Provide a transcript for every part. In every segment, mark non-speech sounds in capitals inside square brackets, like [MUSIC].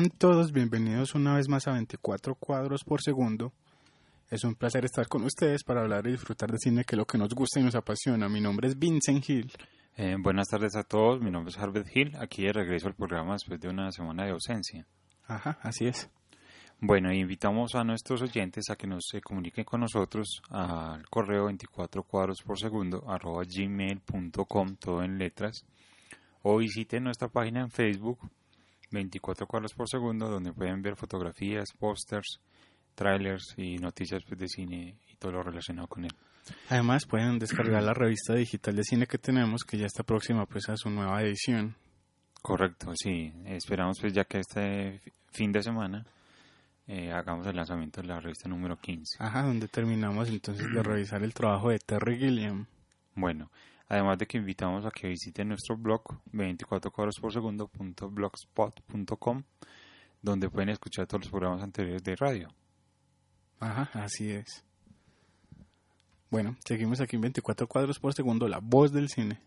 Sean todos bienvenidos una vez más a 24 cuadros por segundo. Es un placer estar con ustedes para hablar y disfrutar de cine, que es lo que nos gusta y nos apasiona. Mi nombre es Vincent Hill. Eh, buenas tardes a todos, mi nombre es Harvard Hill, aquí de regreso al programa después de una semana de ausencia. Ajá, así es. Bueno, invitamos a nuestros oyentes a que nos se comuniquen con nosotros al correo 24 cuadros por segundo arroba gmail.com, todo en letras, o visiten nuestra página en Facebook 24 cuadros por segundo, donde pueden ver fotografías, pósters, trailers y noticias pues, de cine y todo lo relacionado con él. Además pueden descargar la revista digital de cine que tenemos, que ya está próxima pues a su nueva edición. Correcto, sí. Esperamos pues ya que este fi- fin de semana eh, hagamos el lanzamiento de la revista número 15. Ajá, donde terminamos entonces de revisar el trabajo de Terry Gilliam. Bueno, además de que invitamos a que visiten nuestro blog 24 cuadros por segundo.blogspot.com donde pueden escuchar todos los programas anteriores de radio. Ajá, así es. Bueno, seguimos aquí en 24 cuadros por segundo, la voz del cine.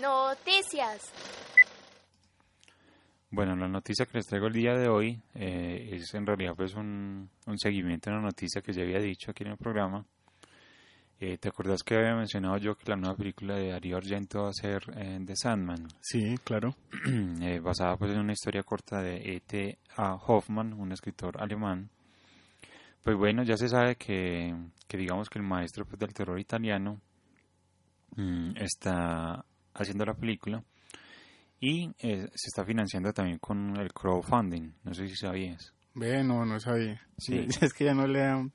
Noticias. Bueno, la noticia que les traigo el día de hoy eh, es en realidad pues un, un seguimiento de una noticia que ya había dicho aquí en el programa. Eh, ¿Te acuerdas que había mencionado yo que la nueva película de Darío Argento va a ser eh, The Sandman? Sí, claro. [CLEARS THROAT] eh, basada pues en una historia corta de E.T. A. Hoffman, un escritor alemán. Pues bueno, ya se sabe que, que digamos que el maestro pues, del terror italiano mm, está haciendo la película y eh, se está financiando también con el crowdfunding. No sé si sabías. Ve, no, no sabía. Sí. [LAUGHS] Es que ya no le dan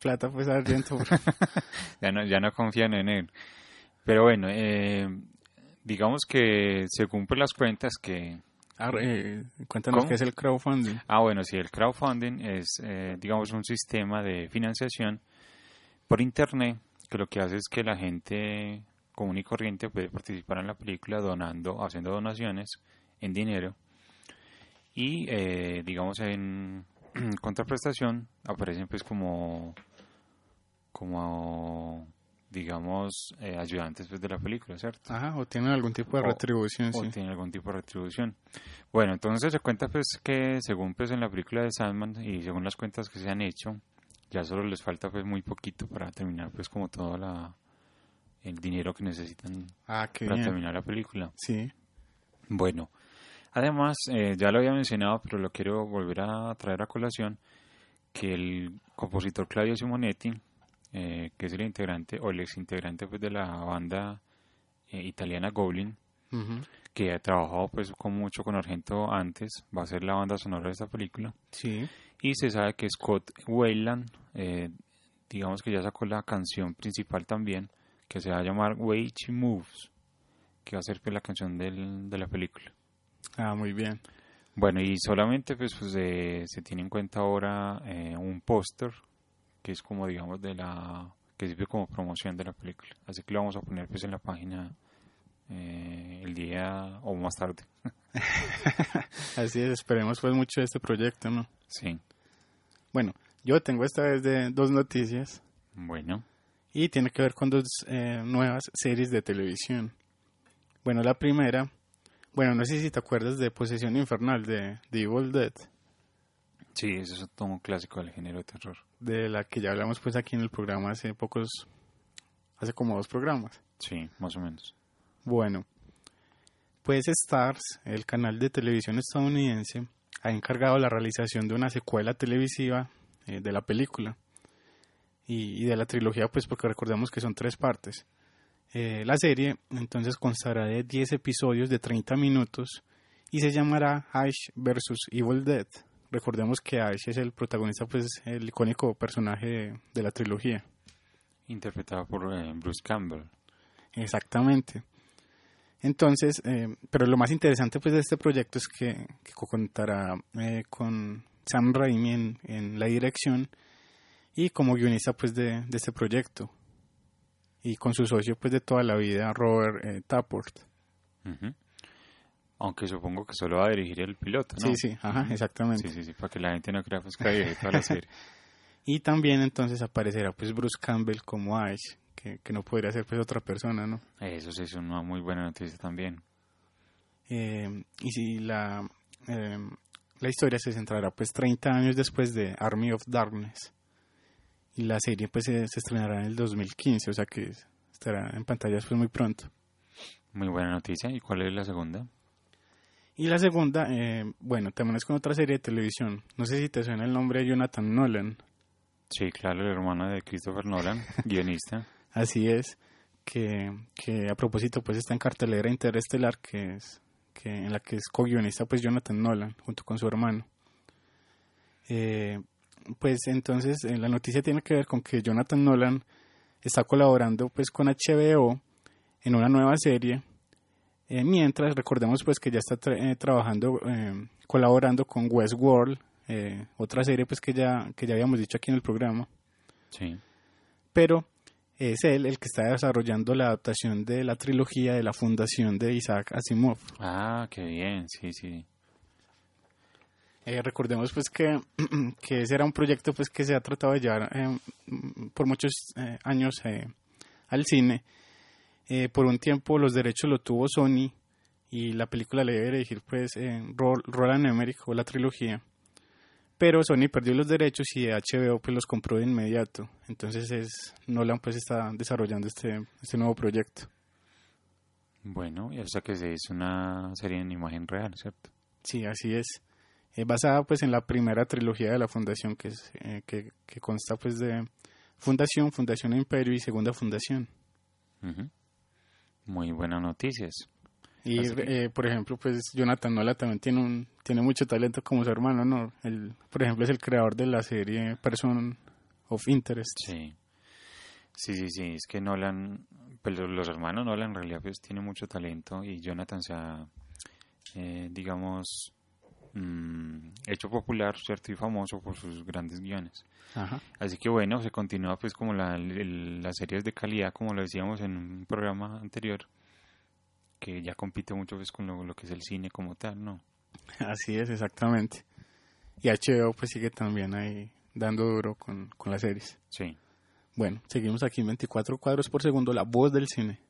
plata pues a [LAUGHS] ya no, ya no confían en él. Pero bueno, eh, digamos que se cumplen las cuentas que, Ah, eh, cuéntanos ¿Cómo? qué es el crowdfunding. Ah, bueno, sí, el crowdfunding es, eh, digamos, un sistema de financiación por Internet que lo que hace es que la gente común y corriente puede participar en la película donando, haciendo donaciones en dinero y, eh, digamos, en [CLEARS THROAT] contraprestación aparecen pues como, como digamos, eh, ayudantes pues, de la película, ¿cierto? Ajá, o tienen algún tipo de retribución, o sí. tiene algún tipo de retribución. Bueno, entonces se cuenta pues que según pues en la película de Sandman y según las cuentas que se han hecho, ya solo les falta pues muy poquito para terminar pues como todo la el dinero que necesitan Ah, para bien. terminar la película. Sí, Bueno, además eh, ya lo había mencionado, pero lo quiero volver a traer a colación que el compositor Claudio Simonetti, eh, que es el integrante o el ex integrante pues de la banda eh, italiana Goblin, que ha trabajado pues con mucho con Argento antes, va a ser la banda sonora de esta película. sí. Y se sabe que Scott Weiland, eh, digamos que ya sacó la canción principal también, que se va a llamar Way She Moves, que va a ser pues, la canción del- de la película. Ah, muy bien. Bueno, y solamente pues, pues eh, se tiene en cuenta ahora eh, un póster, que es como digamos de la que sirve como promoción de la película. Así que lo vamos a poner pues en la página eh, el día o más tarde. [LAUGHS] Así es, esperemos pues mucho de este proyecto, ¿no? Sí. Bueno, yo tengo esta vez de dos noticias Bueno, y tiene que ver con dos eh, nuevas series de televisión. Bueno, la primera, bueno, no sé si te acuerdas de Posesión Infernal de The Evil Dead. Sí, eso es todo un clásico del género de terror. de la que ya hablamos pues aquí en el programa hace pocos, hace como dos programas. Sí, más o menos. Bueno, pues Stars, el canal de televisión estadounidense, ha encargado la realización de una secuela televisiva eh, de la película y, y de la trilogía, pues porque recordemos que son tres partes. Eh, la serie entonces constará de 10 episodios de 30 minutos y se llamará Ash vs. Evil Dead. Recordemos que Ash es el protagonista, pues el icónico personaje de, de la trilogía. Interpretado por eh, Bruce Campbell. Exactamente. Entonces, eh, pero lo más interesante pues de este proyecto es que, que contará eh, con Sam Raimi en, en la dirección y como guionista pues de, de este proyecto y con su socio pues de toda la vida Robert eh, Tappert. Ujú. Aunque supongo que solo va a dirigir el piloto, ¿no? Sí, sí, ajá, exactamente. Sí, sí, sí, para que la gente no crea pues, que hay toda la serie. [LAUGHS] Y también entonces aparecerá pues Bruce Campbell como Ash, que, que no podría ser pues otra persona, ¿no? Eso sí es una muy buena noticia también. Eh, y si la, eh, la historia se centrará pues 30 años después de Army of Darkness. Y la serie pues se, se estrenará en el 2015, o sea que estará en pantallas pues muy pronto. Muy buena noticia. ¿Y cuál es la segunda? Y la segunda, eh, bueno, también es con otra serie de televisión. No sé si te suena el nombre de Jonathan Nolan. Sí, claro, el hermano de Christopher Nolan, [LAUGHS] guionista. Así es, que, que a propósito pues está en cartelera Interestelar, que es que en la que es co-guionista pues Jonathan Nolan junto con su hermano. Eh, pues entonces eh, la noticia tiene que ver con que Jonathan Nolan está colaborando pues con HBO en una nueva serie, eh, mientras recordemos pues que ya está tra- eh, trabajando, eh, colaborando con Westworld, otra serie pues que ya, que ya habíamos dicho aquí en el programa Sí. pero es él el que está desarrollando la adaptación de la trilogía de la fundación de Isaac Asimov. Ah, qué bien, sí, sí. Eh, recordemos pues que, [CLEARS THROAT] que ese era un proyecto pues que se ha tratado de llevar eh, por muchos eh, años al cine. Eh, por un tiempo los derechos lo tuvo Sony y la película le debe dirigir pues eh, Ro- Roland Emmerich o la trilogía. Pero Sony perdió los derechos y HBO pues los compró de inmediato. Entonces es Nolan pues está desarrollando este, este nuevo proyecto. Bueno, y hasta que se hizo una serie en imagen real, ¿cierto? Sí, así es. Eh, basada pues en la primera trilogía de la fundación que, es, eh, que, que consta pues de Fundación, Fundación Imperio y Segunda Fundación. Ujú. Muy buenas noticias. Y que- eh, por ejemplo pues Jonathan Nolan también tiene un tiene mucho talento como su hermano, ¿no? Él, por ejemplo es el creador de la serie Person of Interest. Sí. Sí, sí, sí, es que Nolan, pues los, los hermanos Nolan en realidad pues tienen mucho talento y Jonathan se ha, eh, digamos, mm, hecho popular, ¿cierto? Y famoso por sus grandes guiones. Ajá. Así que bueno, se continúa pues como la, el- las series de calidad, como lo decíamos en un programa anterior, que ya compite mucho pues con lo, lo que es el cine como tal, ¿no? Así es, exactamente. Y HBO pues sigue también ahí dando duro con, con las series. Sí. Bueno, seguimos aquí en 24 cuadros por segundo, la voz del cine.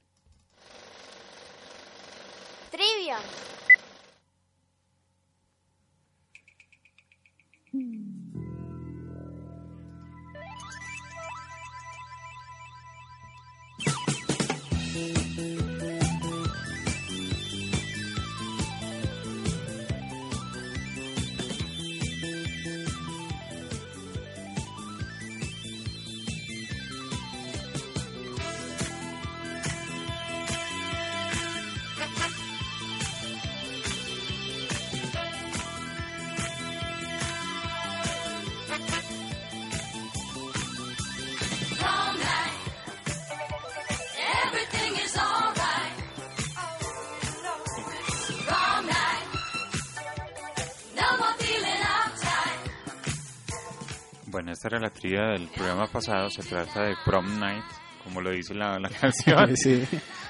Bueno, esta era la trivia del programa pasado, se trata de Prom Night, como lo dice la, la [LAUGHS] canción. sí.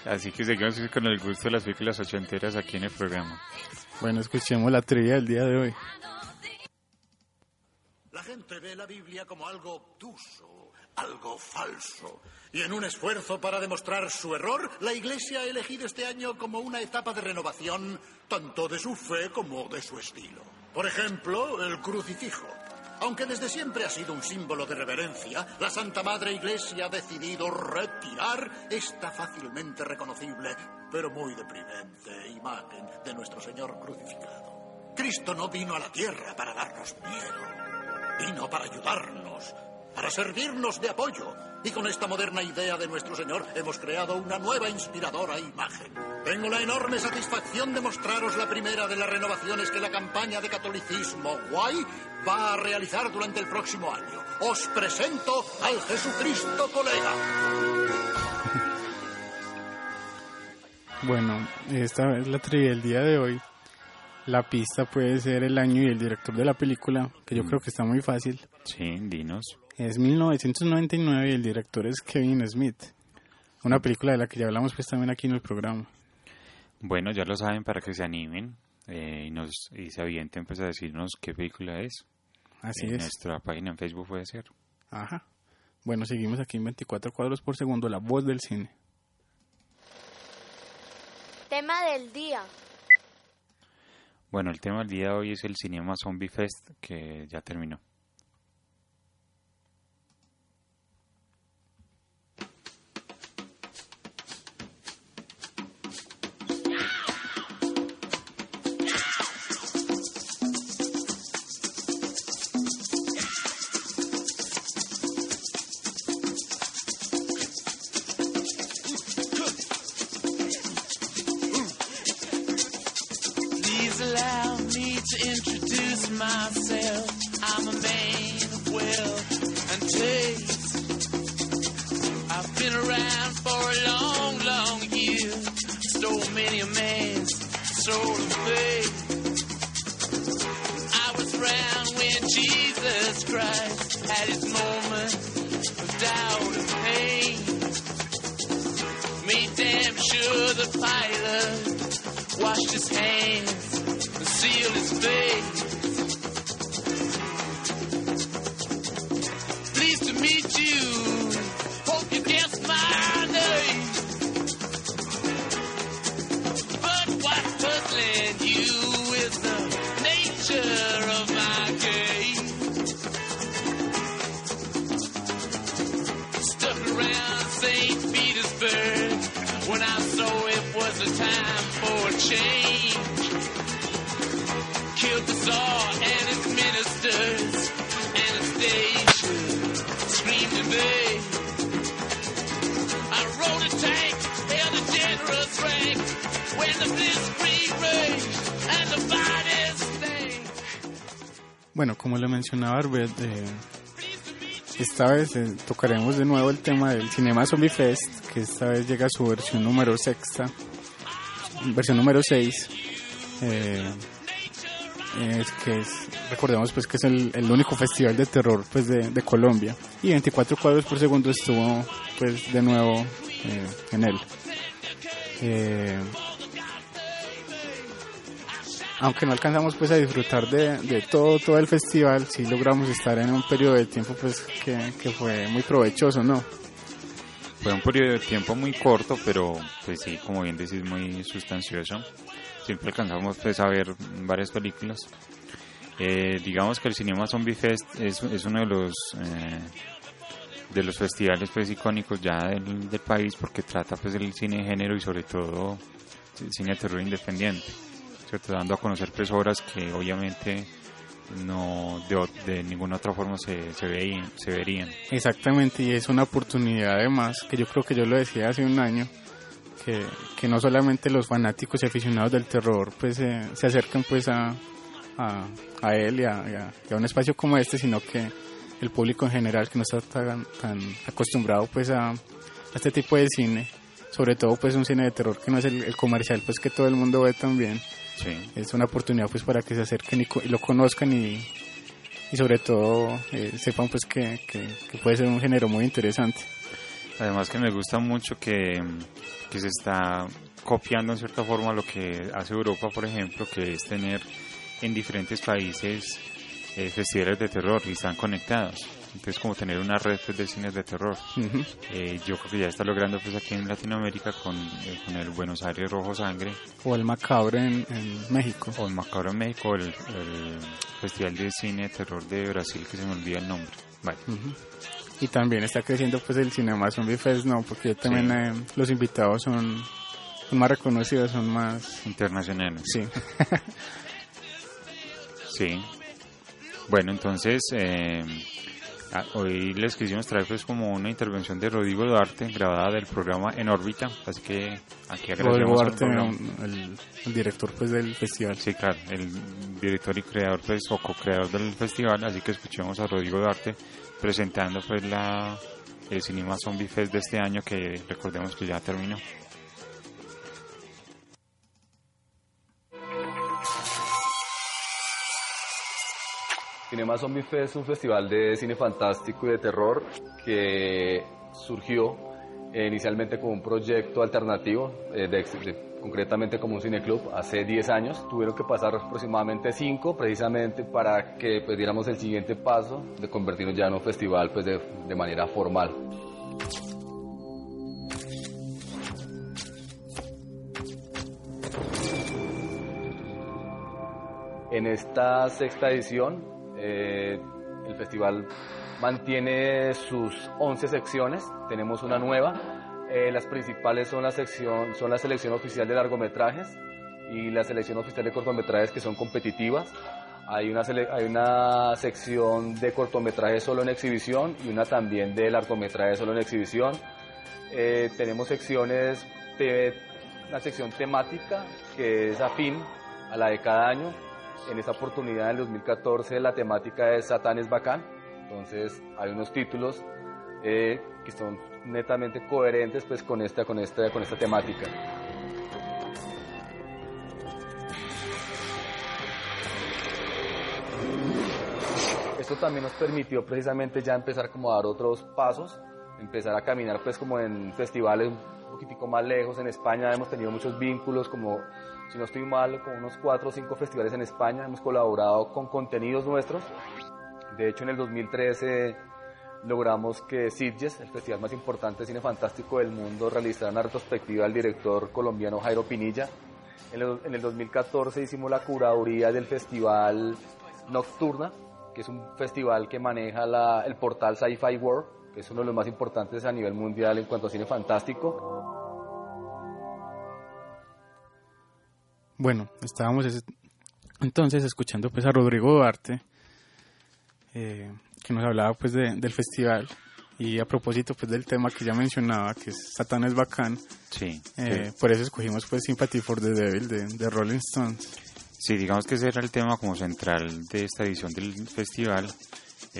Así que seguimos con el gusto de las películas ochenteras aquí en el programa. Bueno, escuchemos la trivia del día de hoy. La gente ve la Biblia como algo obtuso, algo falso. Y en un esfuerzo para demostrar su error, la Iglesia ha elegido este año como una etapa de renovación tanto de su fe como de su estilo. Por ejemplo, el crucifijo. Aunque desde siempre ha sido un símbolo de reverencia, la Santa Madre Iglesia ha decidido retirar esta fácilmente reconocible, pero muy deprimente imagen de nuestro Señor crucificado. Cristo no vino a la tierra para darnos miedo, vino para ayudarnos, para servirnos de apoyo. Y con esta moderna idea de nuestro Señor hemos creado una nueva inspiradora imagen. Tengo la enorme satisfacción de mostraros la primera de las renovaciones que la campaña de catolicismo Guay va a realizar durante el próximo año. Os presento al Jesucristo colega. Bueno, esta es la trivia del día de hoy. La pista puede ser el año y el director de la película, que yo creo que está muy fácil. Sí, dinos. Es 1999 y el director es Kevin Smith. Una película de la que ya hablamos pues también aquí en el programa. Bueno, ya lo saben para que se animen eh, y, nos, y se avienten pues a decirnos qué película es. Así en es. nuestra página en Facebook puede ser. Ajá. Bueno, seguimos aquí en 24 cuadros por segundo, la voz del cine. Tema del día. Bueno, el tema del día de hoy es el Cinema Zombie Fest que ya terminó. Mencionaba Arbet, eh, esta vez eh, tocaremos de nuevo el tema del Cinema Zombie Fest, que esta vez llega a su versión número sexta, versión número 6, eh, es que es, recordemos pues que es el, el único festival de terror pues de, de Colombia y 24 cuadros por segundo estuvo pues de nuevo eh, en él. Aunque no alcanzamos pues a disfrutar de, todo todo el festival, sí logramos estar en un periodo de tiempo pues que, fue muy provechoso, ¿no? Fue un periodo de tiempo muy corto, pero pues sí, como bien decís, muy sustancioso. Siempre alcanzamos pues a ver varias películas. Eh, digamos que el Cinema Zombie Fest es, es uno de los eh, de los festivales pues icónicos ya del, del país porque trata pues del cine de género y sobre todo el cine de terror independiente, ¿cierto? dando a conocer pues obras que obviamente no de, de ninguna otra forma se, se, veían, verían. Exactamente, y es una oportunidad además, que yo creo que yo lo decía hace un año, que, que no solamente los fanáticos y aficionados del terror pues eh, se acercan pues a, a, a él y a, a- un espacio como este, sino que el público en general que no está tan, tan acostumbrado pues a, a este tipo de cine, sobre todo pues un cine de terror que no es el, el comercial pues que todo el mundo ve también, Sí. es una oportunidad pues para que se acerquen y, lo conozcan y, y sobre todo eh, sepan pues que, que, que puede ser un género muy interesante. Además que me gusta mucho que, que se está copiando en cierta forma lo que hace Europa, por ejemplo, que es tener en diferentes países eh, festivales de terror y están conectados. Entonces como tener una red pues, de cines de terror. Ujú. Eh, yo creo que ya está logrando pues aquí en Latinoamérica con, eh, con el Buenos Aires Rojo Sangre O el Macabre en, en México. o el Macabro en México, el, el Festival de Cine de Terror de Brasil que se me olvida el nombre. Vale. Ujú. Y también está creciendo pues el Cinema Zombie Fest, no, porque también Sí. eh, los invitados son, son más reconocidos, son más... Internacionales. Sí. [LAUGHS] Sí. Bueno, entonces eh, hoy les quisimos traer pues como una intervención de Rodrigo Duarte grabada del programa En órbita, así que aquí agradecemos Duarte, un- el, el director pues del festival. Sí, claro, el director y creador pues o co-creador del festival, así que escuchemos a Rodrigo Duarte presentando pues la el Cinema Zombie Fest de este año que recordemos que ya terminó. Cinema Zombie Fest es un festival de cine fantástico y de terror que surgió eh, inicialmente como un proyecto alternativo, eh, concretamente como un cineclub, hace 10 años. Tuvieron que pasar aproximadamente 5 precisamente para que pues, diéramos el siguiente paso de convertirnos ya en un festival pues, de, de manera formal. En esta sexta edición, eh, el festival mantiene sus 11 secciones, tenemos una nueva. Eh, las principales son la, sección, son la selección oficial de largometrajes y la selección oficial de cortometrajes que son competitivas. Hay una, hay una sección de cortometrajes solo en exhibición y una también de largometrajes solo en exhibición. Eh, tenemos secciones una sección temática que es afín a la de cada año. En esta oportunidad, en el 2014, la temática es Satán es bacán. Entonces, hay unos títulos eh, que son netamente coherentes pues, con, esta, con, esta, con esta temática. Esto también nos permitió precisamente ya empezar como a dar otros pasos, empezar a caminar pues como en festivales un poquitico más lejos. En España hemos tenido muchos vínculos, como si no estoy mal, con unos cuatro o cinco festivales en España. Hemos colaborado con contenidos nuestros. De hecho, en el 2013 logramos que Sitges, el festival más importante de cine fantástico del mundo, realizara una retrospectiva del director colombiano Jairo Pinilla. En el, en el 2014 hicimos la curaduría del festival Nocturna, que es un festival que maneja el portal Sci-Fi World, que es uno de los más importantes a nivel mundial en cuanto a cine fantástico. Bueno, estábamos es- entonces escuchando pues a Rodrigo Duarte, eh, que nos hablaba pues de- del festival y a propósito pues del tema que ya mencionaba, que es Satán es bacán, Sí. eh, por eso escogimos pues Sympathy for the Devil de, de Rolling Stones. Sí, digamos que ese era el tema como central de esta edición del festival,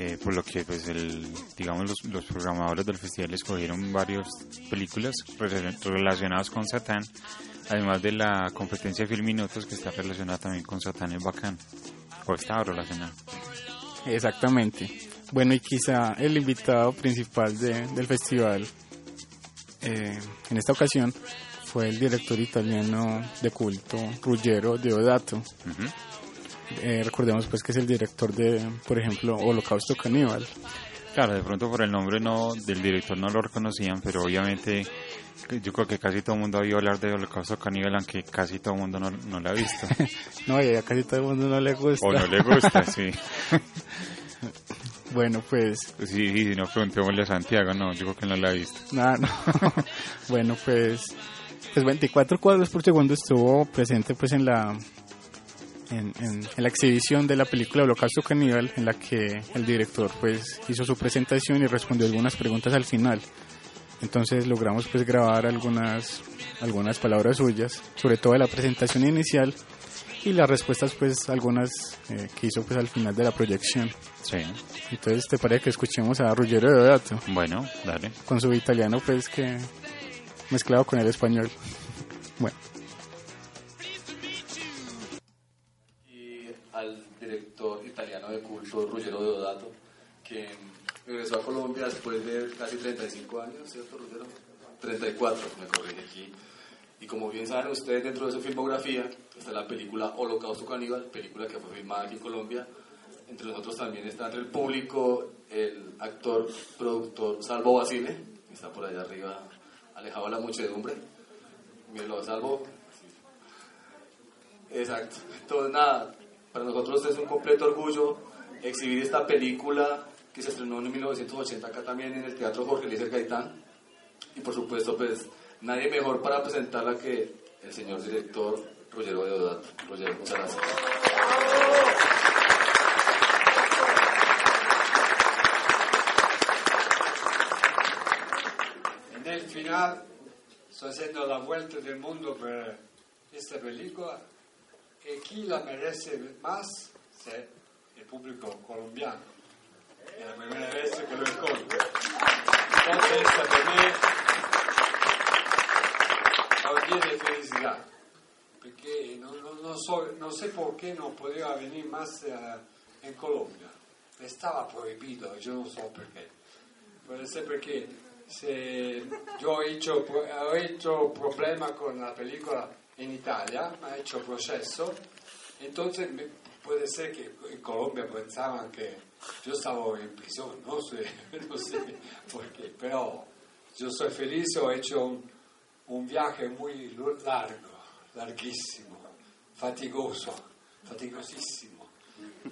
eh, por lo que pues el, digamos los, los programadores del festival escogieron varias películas re- relacionadas con Satán, además de la competencia de Film Minutos que está relacionada también con Satán es bacán, o estaba relacionada. Exactamente. Bueno, y quizá el invitado principal de- del festival eh, en esta ocasión fue el director italiano de culto Ruggero Deodato. Ujú. Eh, recordemos pues que es el director de, por ejemplo, Holocausto Caníbal. Claro, de pronto por el nombre no del director no lo reconocían, pero obviamente yo creo que casi todo el mundo ha oído hablar de Holocausto Caníbal, aunque casi todo el mundo no, no lo ha visto. [LAUGHS] No, y a casi todo el mundo no le gusta. o no le gusta, sí. [LAUGHS] Bueno, pues Sí, sí, si no preguntémosle a Santiago, no, yo creo que no la ha visto. Nada, no. [LAUGHS] bueno, pues, pues 24 cuadros por segundo estuvo presente pues en la en, en- en la exhibición de la película Holocausto Caníbal en la que el director pues hizo su presentación y respondió algunas preguntas al final. Entonces logramos pues grabar algunas algunas palabras suyas, sobre todo de la presentación inicial y las respuestas pues algunas eh, que hizo pues al final de la proyección. Sí, Entonces, ¿te parece que escuchemos a Ruggero Deodato? bueno, dale. con su italiano pues que mezclado con el español. [LAUGHS] Bueno, director italiano de culto Ruggero Deodato, que regresó a Colombia después de casi 35 años, ¿cierto, Ruggero? 34, me corrige aquí. Y como bien saben ustedes, dentro de su filmografía está la película Holocausto Caníbal, película que fue filmada aquí en Colombia entre nosotros también está entre el público el actor, productor Salvo Basile, que está por allá arriba, alejado de la muchedumbre. Mírenlo, Salvo. Exacto. Entonces, nada, para nosotros es un completo orgullo exhibir esta película que se estrenó en 1980 acá también en el Teatro Jorge Eliezer Gaitán. Y por supuesto, pues, nadie mejor para presentarla que el señor director Rogero Deodato. Rogero, muchas gracias. Nel final sto facendo la vuelta del mondo per questa pellicola e chi la merece más è il pubblico colombiano. È la prima vez che lo incontro. Entonces, per me è un día de felicidad. Perché non, non- non so, non sé por qué no podía venir más eh, en Colombia. Estaba prohibido, yo no sé por qué. Puede ser porque se yo he hecho, he problema con la película en Italia, ha hecho proceso, entonces me- puede ser que en Colombia pensaban que yo estaba en prisión, [LAUGHS] no sé, no sé por qué, pero yo soy feliz, he hecho un, un viaje muy largo, larguísimo, fatigoso, fatigosísimo.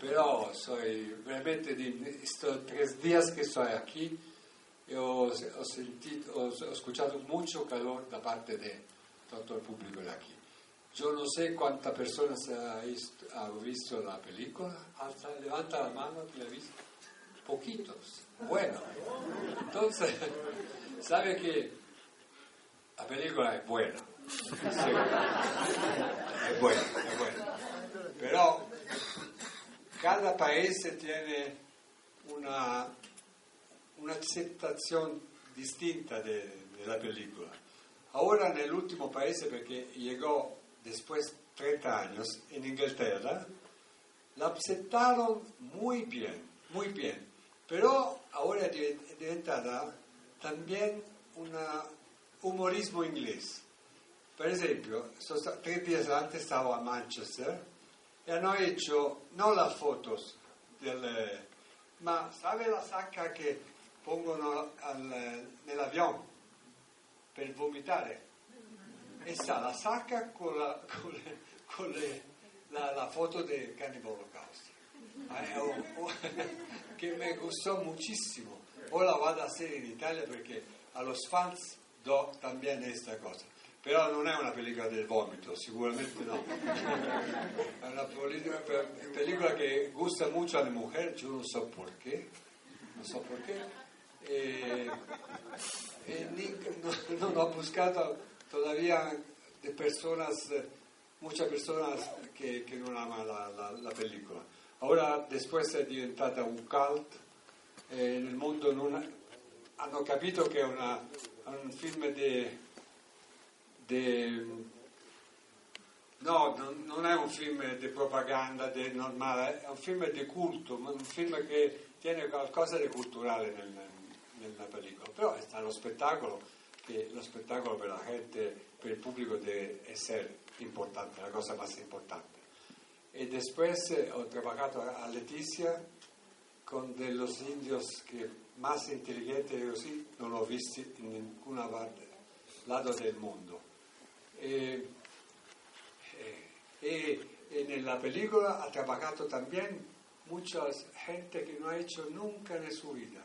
Pero soy veramente di estos tres días que estoy aquí, ho, ho sentito, ho, ho escuchato mucho calor da parte de todo el público de aquí. Yo no sé cuántas personas ha visto, la película. Levanta la mano que la ha visto. Poquitos. Bueno, entonces, [LAUGHS] sabe que la película es buena. Es buena, es buena. Pero cada paese tiene una, un'accettazione distinta de, la película. Ahora en el último paese, porque llegó después 30 años en Inglaterra, la aceptaron muy bien, muy bien. Pero ahora è diventata también un humorismo inglés. Per esempio, sono sta- tre días antes stavo a Manchester e hanno hecho no las fotos del, ma sabe la sacca che pongono al, nell'avione per vomitare? E sta la sacca con la, con le- con le- la, la foto del Cannibal Holocaust. Eh, [LAUGHS] oh, oh, che mi gustò muchísimo. Ora vado a hacer in Italia perché a los fans do también esta cosa. Però non è una pellicola del vomito, sicuramente no. [LAUGHS] È una pellicola, che gusta mucho alle mujeres, yo no so por qué. No so por qué. E, e ni- no, non ho buscato todavía de personas, muchas personas che, che non amano la, la, la pellicola. Ora, después è diventata un cult, eh, nel mondo non hanno capito che è una- è un film di no, non, è un film di propaganda di normale, è un film di culto, ma un film che tiene qualcosa di culturale nel- nella pellicola. Però sta lo spettacolo, che lo spettacolo per la gente, per il pubblico deve essere importante, la cosa più importante. E después eh, ho trabajato a a Leticia con de los indios que más inteligentes de così non l'ho visti in nessuna parte, lato del mondo. E, e- e pellicola ha trabajato también mucha gente que no ha hecho nunca en su vida.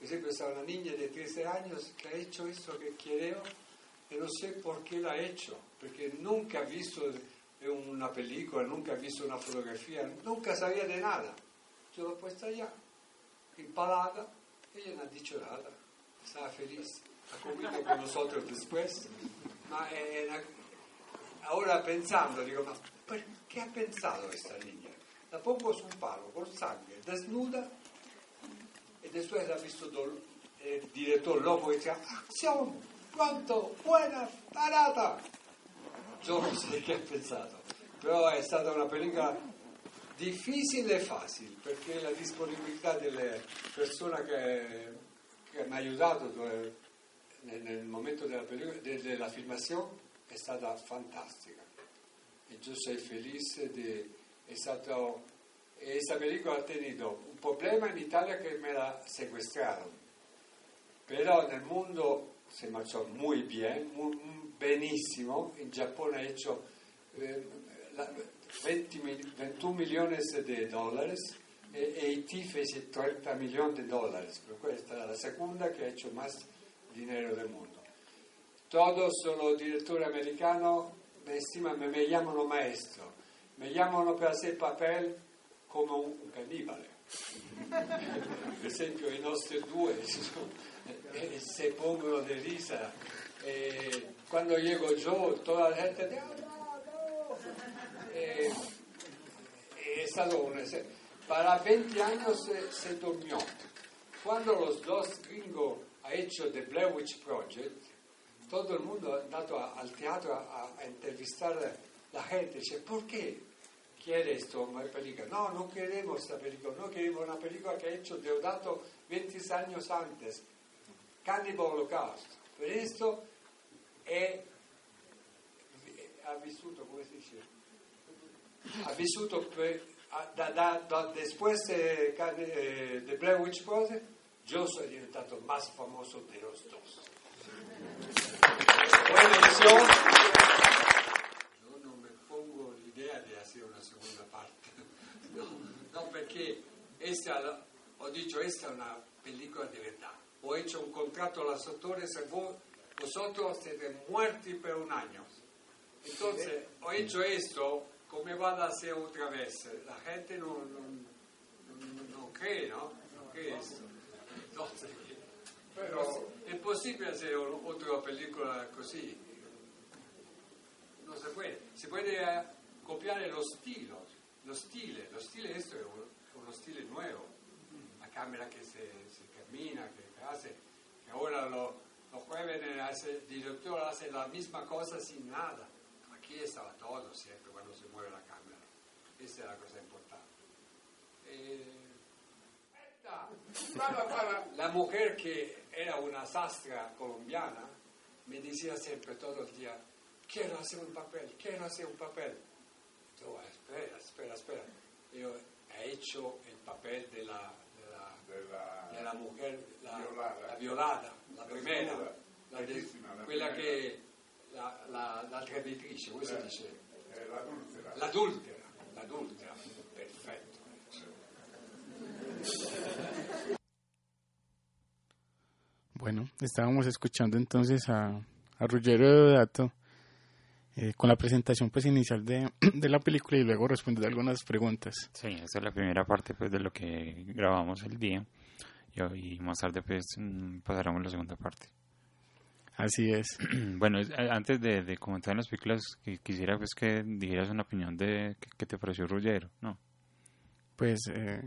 Por ejemplo, está una niña de 13 años que ha hecho esto que quiero y no sé por qué la ha hecho, porque nunca ha visto una película, nunca ha visto una fotografía, nunca sabía de nada. Yo l'ho puesta allá, impalada, ella no ha dicho nada, estaba feliz, ha comido con nosotros después, ma una- ahora pensando, digo, per- ¿qué ha pensado esta niña? La pongo su un palo con sangre, desnuda, y después ha visto el director loco y dice, ¡acción! ¡Cuánto! ¡Buena! ¡Parata! Yo non so che ha pensato, però è stata una pellicola difficile e facile perché la disponibilità delle persone che, che mi ha aiutato nel, nel momento della, della filmazione è stata fantastica e io sono felice di è stato esa película ha tenido un problema en Italia que me la secuestraron, pero en el mundo se marchó muy bien, benissimo, en Japón ha hecho eh, la- 20 mil- 21 millones de dólares e, Haití fece 30 millones de dólares, per questa è la seconda che ha hecho más dinero del mundo. Todos los directores americanos me estiman, me, me llamano maestro, me llamano per hacer papel come un, cannibale. per esempio i nostri due [LAUGHS] eh, si pongono di risa e quando llego yo tutta la gente dice "Ah, no, no". Eh, es stato un esempio. Para 20 años se, se. Cuando los dos gringos ha hecho The Blair Witch Project, todo el mundo ha andato a- al teatro a, a entrevistar a la gente. Dice, ¿por esto una película? No, no queremos esta película, no queremos una película que ha hecho Deodato 20 años antes, Cannibal Holocaust. Per esto è, ha vissuto, come si dice? Ha vissuto per- da, da, da- después de, eh, de Blair Witch Project, yo soy diventato más famoso de los dos. Buena edición. No perché esta, la- ho dicho, esta è una película di verdad. Ho hecho un contrato a los actores, e vos, vosotros siete muerti per un año. Entonces, ho hecho esto, come vado a hacer otra vez? La gente no, no, no- no cree, ¿no? No cree esto. Entonces, pero es posible hacer o- otra película così. No se puede. Se puede eh, copiare lo stile, lo stile, lo stile esto es un- uno stile nuevo. La cámara que se, se camina, que, que hace, que ahora lo- los jóvenes hace, hace la misma cosa sin nada. Aquí estaba todo siempre cuando se mueve la cámara. Esa es la cosa importante. Eh. La mujer que era una sastra colombiana me decía siempre todo el día, quiero hacer un papel, quiero hacer un papel. Yo, espera, espera, espera. Yo he hecho el papel de la, de la, de la mujer, la violada. la, violada, la primera, la de- la quella primera. che, la, la, la traditrice, come si Eh, dice? eh, l'adultera. L'adultera, l'adultera, perfetto. Bueno, estábamos escuchando entonces a, a Ruggero Deodato eh, con la presentación pues inicial de, [CLEARS THROAT] de la película y luego respondiendo algunas preguntas. Sí, esa es la primera parte pues de lo que grabamos el día y, y más tarde pues mm, pasaremos la segunda parte. Así es. [CLEARS THROAT] bueno, antes de, de comentar las películas, qui- quisiera pues que dijeras una opinión de qué, te pareció Ruggero, ¿no? Pues eh,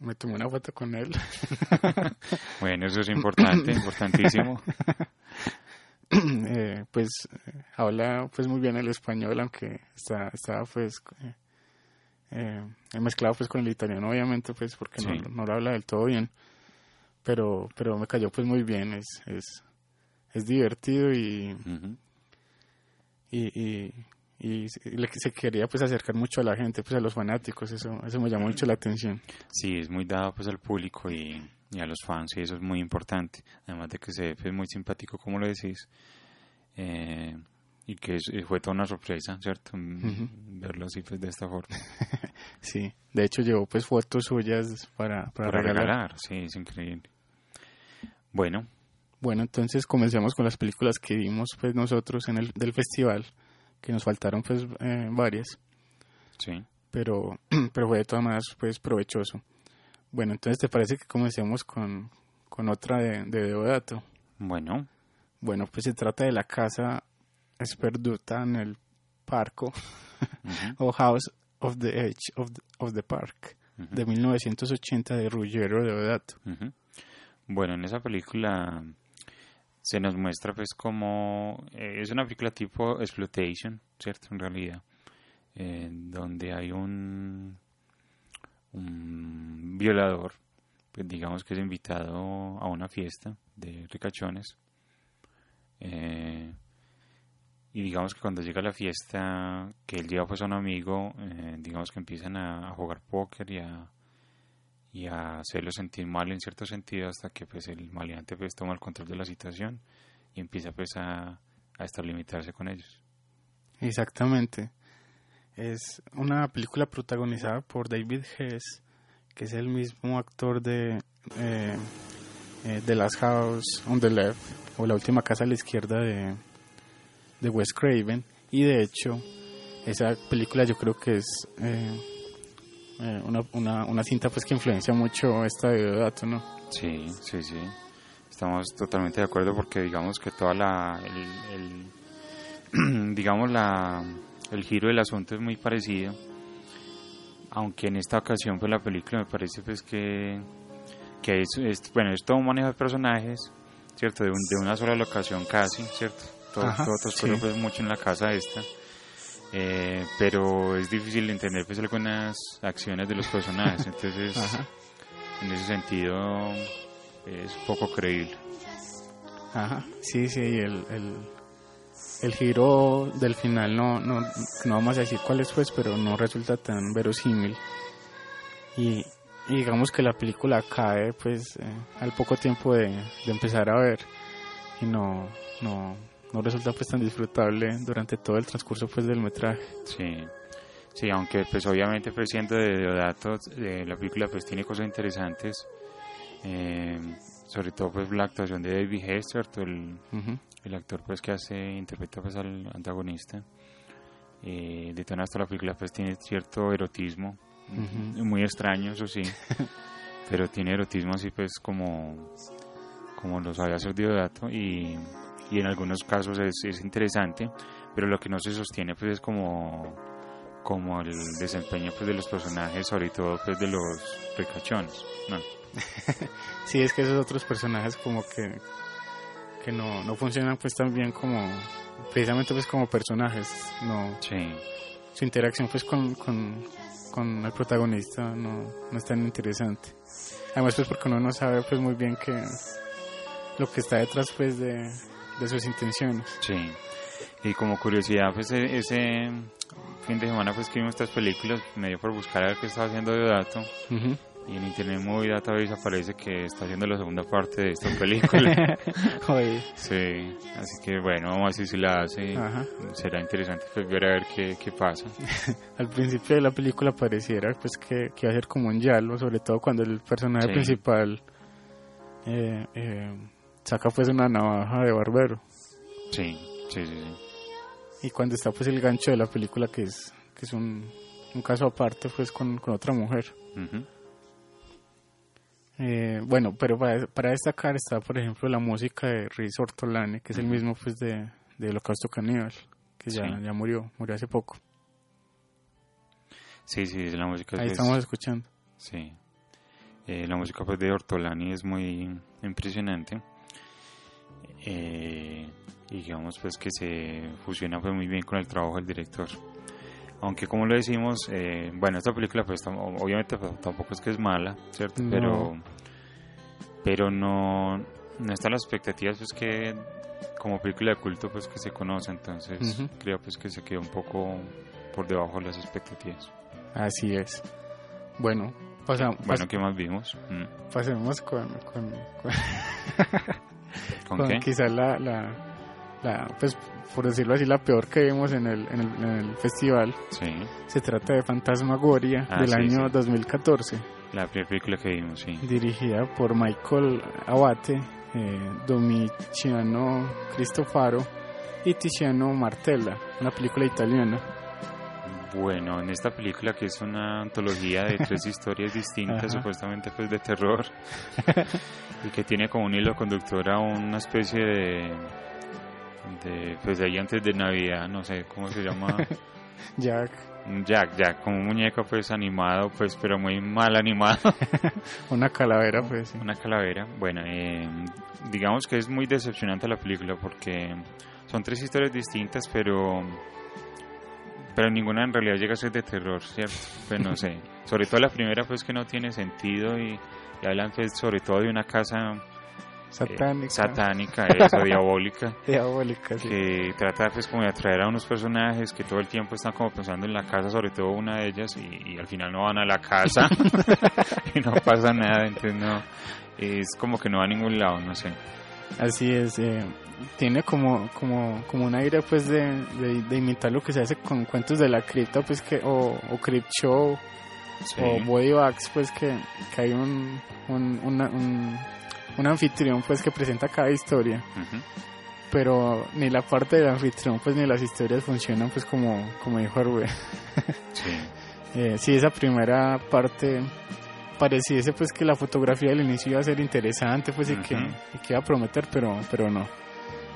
me tomé una foto con él. [LAUGHS] Bueno, eso es importante, importantísimo. [LAUGHS] [CLEARS THROAT] Eh, pues eh, habla pues muy bien el español, aunque está, estaba pues eh, eh, mezclado pues con el italiano obviamente pues porque no, Sí. no lo habla del todo bien, pero pero me cayó pues muy bien, es es, es divertido y, Ujú. y, y, y se quería pues acercar mucho a la gente, pues a los fanáticos, eso, eso me llamó mucho la atención. Sí, es muy dado pues al público y, y a los fans y eso es muy importante. Además de que se ve pues, muy simpático como lo decís. eh, y que es- eh, fue toda una sorpresa, ¿cierto? Mm, Ujú. Verlo así pues de esta forma. [LAUGHS] Sí, de hecho llevó pues fotos suyas para, para, Para regalar. regalar, sí, es increíble. Bueno, Bueno, entonces comencemos con las películas que vimos pues nosotros en el del festival, que nos faltaron pues eh, varias, sí. pero [CLEARS THROAT] pero fue de todas maneras pues provechoso. Bueno, entonces te parece que comencemos con, con otra de, de Deodato. Bueno, Bueno, pues se trata de la casa Sperduta en el parco [LAUGHS] o House of the Edge of the, of the Park ujú, de 1980 de Ruggero Deodato. Bueno, en esa película se nos muestra pues como eh, es una película tipo exploitation, ¿cierto? En realidad, eh, donde hay un un violador, pues digamos que es invitado a una fiesta de ricachones eh, y digamos que cuando llega la fiesta que él lleva pues a un amigo, eh, digamos que empiezan a, jugar póker y a, y a hacerlo sentir mal en cierto sentido hasta que pues el maleante pues toma el control de la situación y empieza pues a, a extralimitarse con ellos. Exactamente. Es una película protagonizada por David Hess, que es el mismo actor de eh, eh, The Last House on the Left o La Última Casa a la Izquierda de, de Wes Craven. Y de hecho, esa película yo creo que es eh, eh, una, una, una cinta pues que influencia mucho esta de Deodato, ¿no? Sí, sí, sí. Estamos totalmente de acuerdo porque digamos que toda la [CLEARS THROAT] digamos la el giro del asunto es muy parecido. Aunque en esta ocasión pues la película me parece pues que que es, es- bueno, es todo un manejo de personajes, ¿cierto? De, un- de una sola locación casi, ¿cierto? Todo, Ajá, todo sí. pues mucho en la casa esta. Eh, pero es difícil entender pues algunas acciones de los personajes, entonces [LAUGHS] Ajá. en ese sentido es poco creíble. Ajá, sí, sí, el, el, el giro del final no, no, no vamos a decir cuál es pues, pero no resulta tan verosímil. Y, y digamos que la película cae pues eh, al poco tiempo de, de empezar a ver y no, no, no resulta pues tan disfrutable durante todo el transcurso pues del metraje. Sí, sí, aunque pues obviamente pues siendo de Deodato, eh, la película pues tiene cosas interesantes, eh, sobre todo pues la actuación de David Hess, ¿cierto? El, Ujú. El actor pues que hace, interpreta pues al antagonista. Eh, de todas hasta la película pues tiene cierto erotismo, Ujú. muy extraño eso sí, [LAUGHS] pero tiene erotismo así pues como, como lo sabe hacer Deodato y, y en algunos casos es, es interesante, pero lo que no se sostiene pues es como, como el desempeño pues de los personajes, sobre todo pues de los ricachones, ¿no? [LAUGHS] Sí, es que esos otros personajes como que, que no, no funcionan pues tan bien como, precisamente pues como personajes, no, Sí, su interacción pues con, con, con el protagonista no, no es tan interesante. Además pues porque uno no sabe pues muy bien que lo que está detrás pues de, de sus intenciones. sí. Y como curiosidad pues e- ese fin de semana pues que vimos estas películas, me dio por buscar a ver qué estaba haciendo Deodato. Ujú. Y en Internet Movie Database aparece que está haciendo la segunda parte de esta película. [LAUGHS] Sí, así que bueno, vamos a ver si la hace. Ajá. Será interesante pues, ver a ver qué, qué pasa. [LAUGHS] al principio de la película pareciera pues que, que iba a ser como un yalo, sobre todo cuando el personaje Sí. principal eh, eh, saca pues una navaja de barbero. Sí, sí, sí, sí. Y cuando está pues el gancho de la película que es, que es un, un caso aparte pues con, con otra mujer. Ujú. Eh, bueno, pero para, para destacar está por ejemplo la música de Riz Ortolani, que es el mismo pues de, de Holocausto Caníbal, que ya, murió, murió hace poco. Sí, sí, la música Ahí es- estamos escuchando. Sí. Eh, la música pues, de Ortolani es muy impresionante. Eh, y digamos pues que se fusiona pues, muy bien con el trabajo del director. Aunque como lo decimos, eh, bueno, esta película pues obviamente pues, tampoco es que es mala, ¿cierto? No. Pero, pero no, no están las expectativas pues que como película de culto pues que se conoce, entonces creo pues que se quedó un poco por debajo de las expectativas. Así es. Bueno, pasa- Bueno, ¿qué más vimos? Mm. pasemos con, con, con- ¿Con, [LAUGHS] quizás la, la, la, pues por decirlo así, la peor que vimos en el, en el, en el festival. Sí, Se trata de Fantasmagoria Ah, del sí, año sí. 2014, la primera película que vimos, sí. dirigida por Michael Abate, eh, Domiciano Cristofaro y Tiziano Martella, una película italiana. Bueno, en esta película que es una antología de tres [LAUGHS] historias distintas, supuestamente pues de terror, [LAUGHS] y que tiene como un hilo conductor a una especie de, de pues de ahí antes de Navidad, no sé cómo se llama, [LAUGHS] Jack, un Jack, Jack, como un muñeco pues animado, pues pero muy mal animado, [LAUGHS] una calavera, pues sí. una calavera. Bueno, eh, digamos que es muy decepcionante la película porque son tres historias distintas, pero pero ninguna en realidad llega a ser de terror, ¿cierto? Pues no sé. [LAUGHS] Sobre todo la primera, pues que no tiene sentido y, y hablan pues sobre todo de una casa Satánica. eh, satánica, eso, diabólica, [LAUGHS] Diabólica, sí. que trata pues como de atraer a unos personajes que todo el tiempo están como pensando en la casa, sobre todo una de ellas, y, y al final no van a la casa [LAUGHS] [LAUGHS] y no pasa nada, entonces no, es como que no va a ningún lado, no sé. Así es, eh, tiene como, como, como un aire pues de, de, de imitar lo que se hace con cuentos de la cripta pues que, o, o Crypt Show Sí. o Body Bags pues que, que hay un, un, una- un, un anfitrión pues que presenta cada historia pero ni la parte del anfitrión pues ni las historias funcionan pues como, como dijo Rubén [LAUGHS] Sí. Eh, sí, esa primera parte pareciese pues que la fotografía del inicio iba a ser interesante pues y, que, y que iba a prometer, pero, pero no.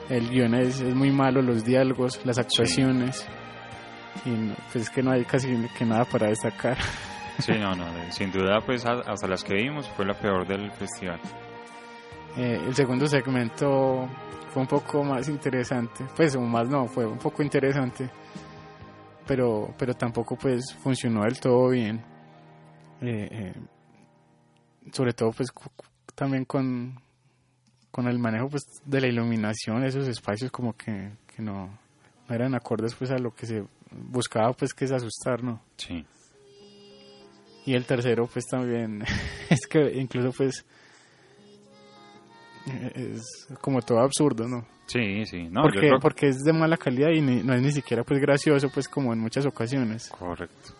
El guion es, es muy malo, los diálogos, las actuaciones y no, pues es que no hay casi que nada para destacar. Sí, [LAUGHS] no, no, sin duda pues hasta las que vimos fue la peor del festival. Eh, el segundo segmento fue un poco más interesante, pues o más no, fue un poco interesante, pero, pero tampoco pues funcionó del todo bien. Eh, eh, sobre todo pues también con, con el manejo pues de la iluminación, esos espacios como que, que no, no eran acordes pues a lo que se buscaba pues que es asustar, ¿no? Sí. Y el tercero, pues también, [LAUGHS] es que incluso pues es como todo absurdo, ¿no? Sí, sí, no, yo porque, creo- porque es de mala calidad y ni- no es ni siquiera pues gracioso, pues como en muchas ocasiones. Correcto.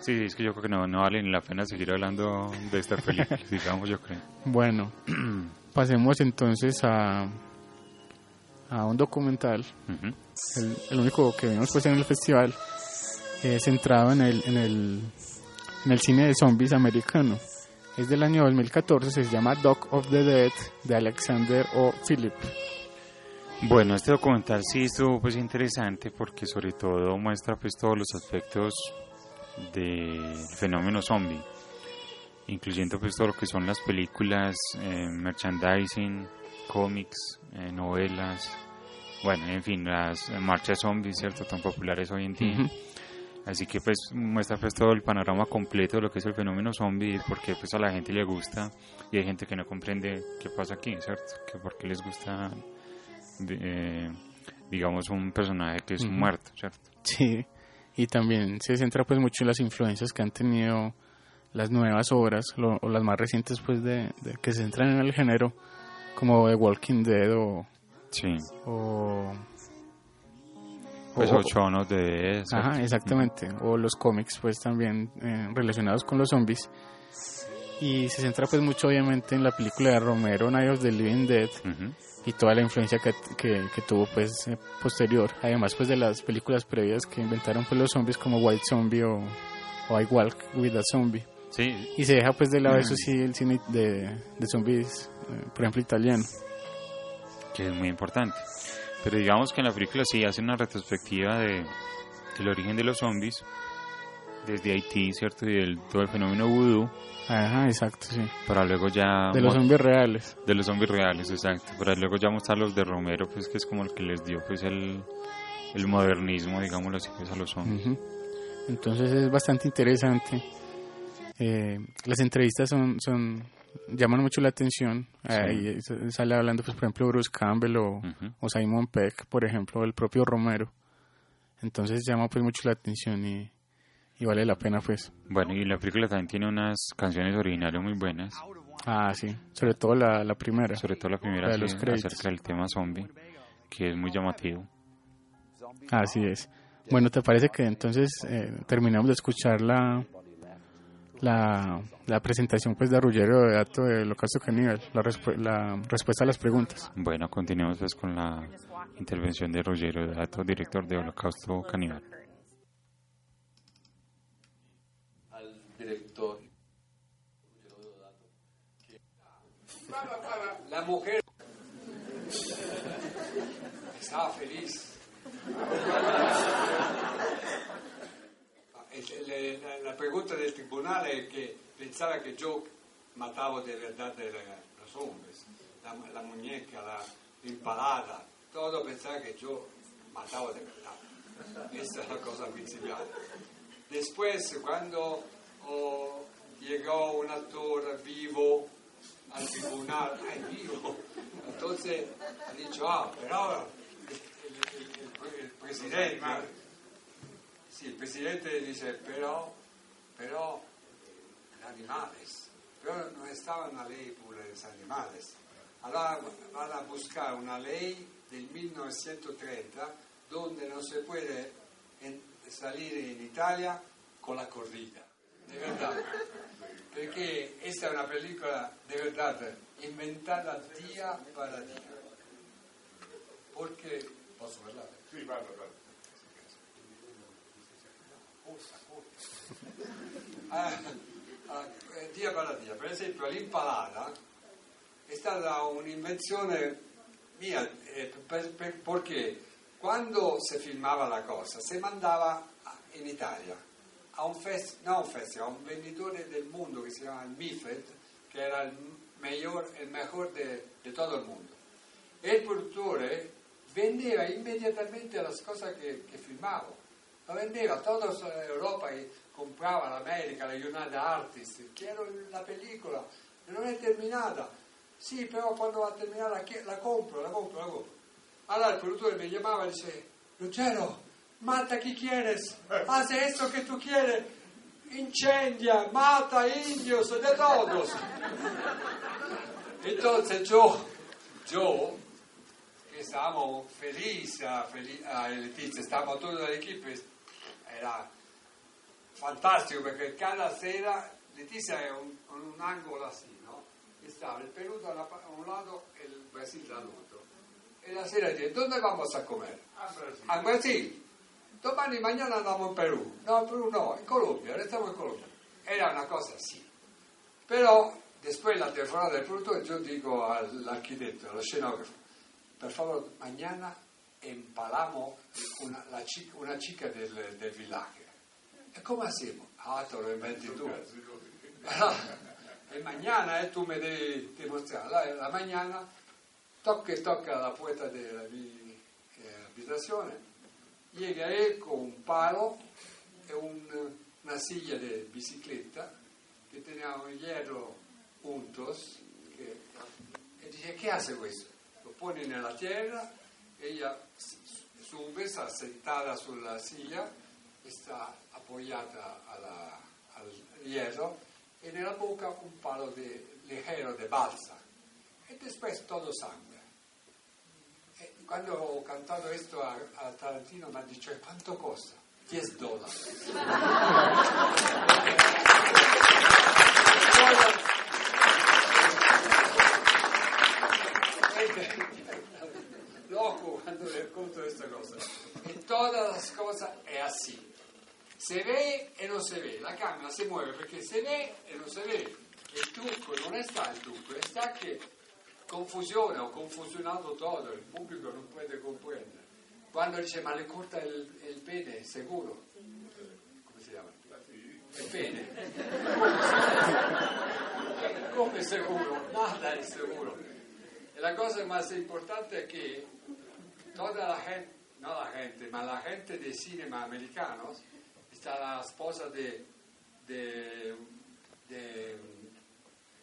Sí, sí, es que yo creo que no, no vale ni la pena seguir hablando de esta película, [LAUGHS] digamos, yo creo. Bueno, [CLEARS THROAT] pasemos entonces a, a un documental, el, el único que vimos pues en el festival, eh, centrado en el, en, el, en el cine de zombies americano. Es del año 2014, se llama Dog of the Dead de Alexander O. Philip. Bueno, este documental sí estuvo pues interesante porque sobre todo muestra pues todos los aspectos del fenómeno zombie, incluyendo pues todo lo que son las películas, eh, merchandising, cómics, eh, novelas, bueno, en fin, las marchas zombies, ¿cierto? Tan populares hoy en día. Así que pues muestra pues todo el panorama completo de lo que es el fenómeno zombie, porque pues a la gente le gusta y hay gente que no comprende qué pasa aquí, ¿cierto? Que por qué les gusta, eh, digamos, un personaje que es un Ujú. muerto, ¿cierto? Sí, y también se centra pues mucho en las influencias que han tenido las nuevas obras lo- o las más recientes pues de, de- que se centran en el género como The Walking Dead o Sí. o, Pues o- ocho de eso. Ajá, exactamente. O los cómics, pues también eh, relacionados con los zombies. Y se centra pues mucho obviamente en la película de Romero, Night of the Living Dead, y toda la influencia que, que, que tuvo pues eh, posterior. Además pues de las películas previas que inventaron pues los zombies como White Zombie o, o I Walk with a Zombie. Sí, Y se deja pues de lado eso Mm. sí el cine de, de zombies, eh, por ejemplo italiano. que es muy importante. Pero digamos que en la película sí hace una retrospectiva de del origen de los zombies desde Haití, ¿cierto? Y del todo el fenómeno voodoo Ajá, exacto, sí. para luego ya De los zombies reales. de los zombies reales, exacto, para luego ya mostrar los de Romero, pues que es como el que les dio pues el, el modernismo, digámoslo así, pues a los zombies. Entonces es bastante interesante. Eh, las entrevistas son, son llaman mucho la atención. Ahí s- sale hablando, pues, por ejemplo, Bruce Campbell o, o Simon Peck, por ejemplo, el propio Romero. Entonces llama pues mucho la atención y, y vale la pena, pues. Bueno, y la película también tiene unas canciones originales muy buenas, Ah, sí. Sobre todo la, la primera. sobre todo la primera La de sí, los créditos. acerca del tema zombie, que es muy llamativo. Así es. Bueno, ¿te parece que entonces eh, terminamos de escuchar la, la, la presentación pues de Ruggero de Dato de Holocausto Caníbal, la, respu- la respuesta a las preguntas? Bueno, continuemos pues con la intervención de Rogero Dato, director de Holocausto Caníbal. Al director. La mujer estaba feliz. Le- La, la pregunta del tribunal es que pensaba que yo mataba de verdad de la- los hombres, la, la muñeca, la empalada, todo pensaba que yo mataba de verdad. Esa es la cosa principal. Después, cuando oh, llegó un actor vivo al tribunal, ay, vivo, Entonces ha dicho, ah, pero el, el- el- el presidente, el presidente dice, pero, pero, animales, pero no estaba una ley por los animales. Allora van a buscar una ley del 1930 donde no se puede en- salir in Italia con la corrida, de verdad. Perché questa è una pellicola di verità inventata dia para dia. Perché posso parlare? Sì, parla, parla. Corsa, corsa. Ah, eh, dia dia. Per esempio l'impalata è stata un'invenzione mia, eh, per- per- perché quando si filmava la cosa si mandava in Italia a un festival, no un festival, a un venditore del mondo che si chiama Mifed, che era il miglior, il de, de todo il mondo. E il produttore vendeva immediatamente le cose che, che filmavo. Lo vendeva tutta Europa e comprava l'America, la United Artists, quiero la pellicola, non è terminata. Sì, però quando va a terminare la, la compro, la compro, la compro. Allora il produttore mi chiamava e dice, Ruggero, mata chi quieres, haz esto que tú quieres, incendia, mata indios, de todos. Entonces yo, yo, que estábamos felices, a, feliz, a Letizia, estábamos toda la equipo, era fantastico perché cada sera Letizia è un, un angolo así, no? E stava il Perù da una un lato e il Brasile dall'altro. E la sera dice, dove vamos a comer? A Brasil. A Brasil. Domani mañana andiamo in Perù. No, in Perù no, in Colombia, restiamo in Colombia. Era una cosa así. Però, después la telefonata del produttore, io dico all'architetto, allo scenografo, per favore, mañana empalamos una, la una chica del, del villaggio. E come hacemos? Ah, te lo inventi tu. e mañana eh, tu mi devi dimostrare. La, la mañana tocca e tocca la puerta della mia eh, llega él con un palo e un- una silla de bicicletta che teneva un hierro juntos che- e dice che hace questo? Lo pone nella terra, ella sube, sta sentada sulla silla e sta appoggiata alla- al hierro e nella bocca un palo de, ligero de balsa e después todo sangue. E quando ho cantato questo a, a Tarantino mi ha detto "E quanto costa? 10 dollari. [LAUGHS] Le conto questa cosa. E todas las cosas è así. Se ve e non si vede, la camera si muove perché si vede e non si vede. Il trucco non è sta il trucco, è sta che confusione, ho confusionato tutto, il pubblico non può comprendere. Quando dice ma le corta il, il pene, sicuro? Come si chiama? Il pene. Come sicuro? Nada è sicuro. E la cosa más importante è che tutta la gente, no la gente, ma la gente del cinema americano, sta la sposa di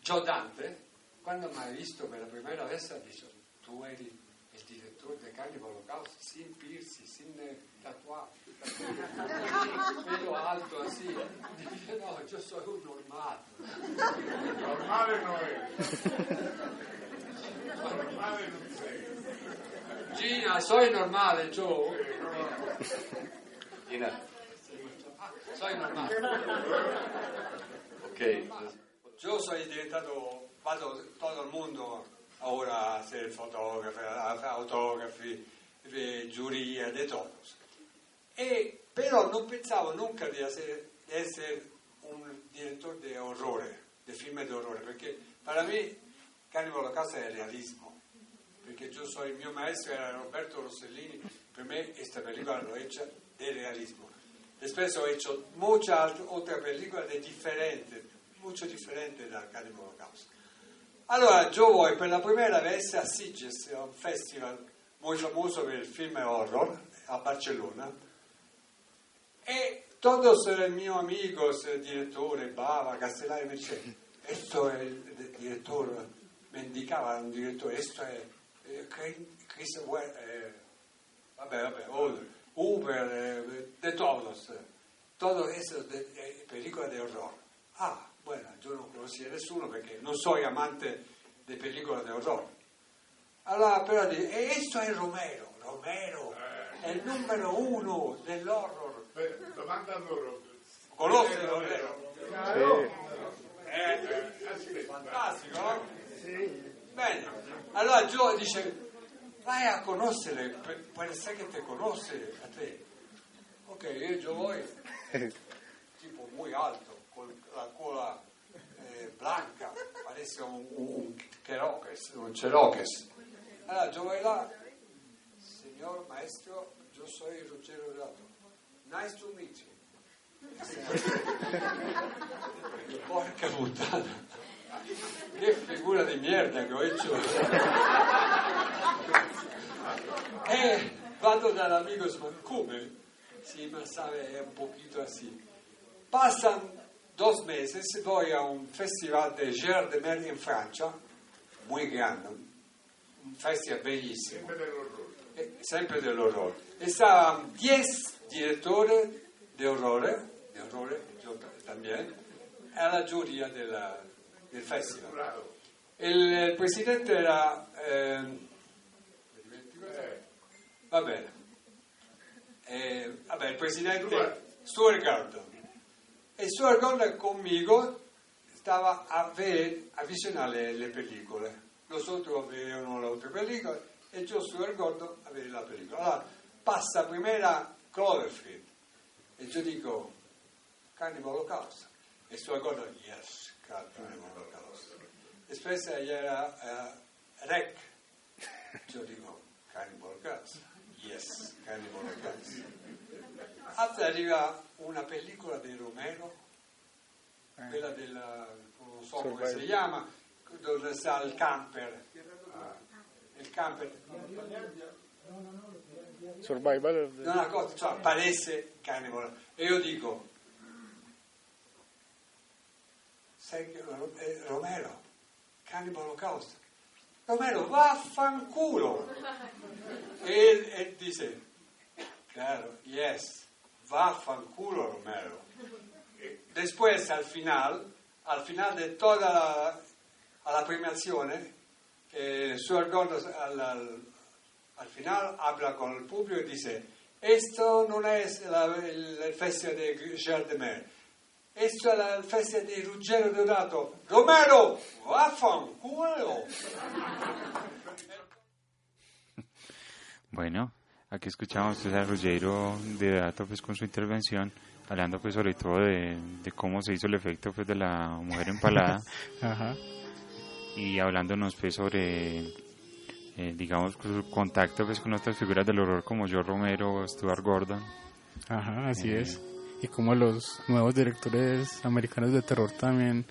Joe Dante, quando mi ha visto per la prima volta ha detto tu eri il direttore di Cannibal Holocaust sin piercing, sin tatuaggi, pelo alto así. Dice no, io sono un normale. Normale no è. Normale non sei. Gina, soy normale, Joe. Gina, Soy normale. ok. Yo soy diventato, vado todo el mundo ahora a hacer fotógrafo, a hacer autografi, de giuria, de todos. E, però non pensavo nunca di essere, di essere un direttore di orrore, di film di orrore, perché per me Cannibal Holocaust è realismo, perché io so, il mio maestro era Roberto Rossellini, per me questa pellicola l'ho hecha de realismo. Después ho hecho muchas otras películas de diferentes, mucho diferentes da Cannibal Holocaust. Allora, yo voy per la primera vez a Sitges, un festival muy famoso per il film horror a Barcellona, e todos eh, mis amigos, eh, direttore, Bava, Castellari, me dicen, esto es el director, me indicaba un director, esto es eh, Chris- Chris eh, vabbè, vabbè, Uber, Uber, eh, de todos, eh, todo eso de, eh, películas de horror. Ah, bueno, yo no conocí a nessuno perché non soy amante di películas de horror. Allora però dice, e esto è Romero, Romero, è il numero uno dell'horror. Beh, domanda a loro. Conosci Eh, Romero? Chiaro? Eh, fantastico, no? Bene, allora Gio dice, vai a conoscere, ser que te conoce a te. Ok, io voy, tipo muy alto, con la cola eh, blanca, parece un, un Cherokee, un Cherokee. Allora yo voy là, señor maestro, yo soy Ruggero Dato. Nice to meet you. [LAUGHS] Porca puttana. Che figura di merda che ho hecho. e vado dall'amico e dico, come? Sì, ma sabe, è un poquito así. Pasan dos meses, voy a un festival de Gère de Mer en Francia, muy grande, un festival bellissimo. Sempre dell'orrore. Eh, sempre dell'orrore. E stavano 10 direttori di orrore, di orrore, yo también, alla giuria della- del festival. Il, presidente era... ehm, va bene. Eh, vabbè, il presidente Stuart Gordon. E Stuart Gordon conmigo stava a, vedere, a visionare le, le pellicole. Nosotros vedevano le altre pellicole e io Stuart Gordon a vedere la pellicola. Allora, passa primera Cloverfield e io dico Cannibal Holocaust. E Stuart Gordon, yes, Después era eh, Rec. Yo digo, Cannibal Holocaust. Yes, Cannibal Holocaust. Hasta arriva una pellicola di Romero, quella della, non so come si chiama, dove sta il camper. Il camper. Survival Una cosa, cioè, paresse Cannibal. E io dico, che eh, Romero, Cannibal Holocaust. Romero, vaffanculo. E, él dice, claro, yes, vaffanculo Romero. Después, al final, al final de toda la, a premiazione, eh, Gordon al, al- al final habla con el público y dice, esto no es la, el, el festival de Gérard de Mer, esto es la- festival de Ruggero Deodato. Romero, vaffanculo. Bueno, aquí escuchamos pues, a Ruggiero de Dato pues con su intervención, hablando pues sobre todo de, de cómo se hizo el efecto pues de la mujer empalada [LAUGHS] Ajá. y hablándonos pues sobre eh, digamos su contacto pues con otras figuras del horror como Joe Romero o Stuart Gordon. Ajá, así Eh, es. Y como los nuevos directores americanos de terror también,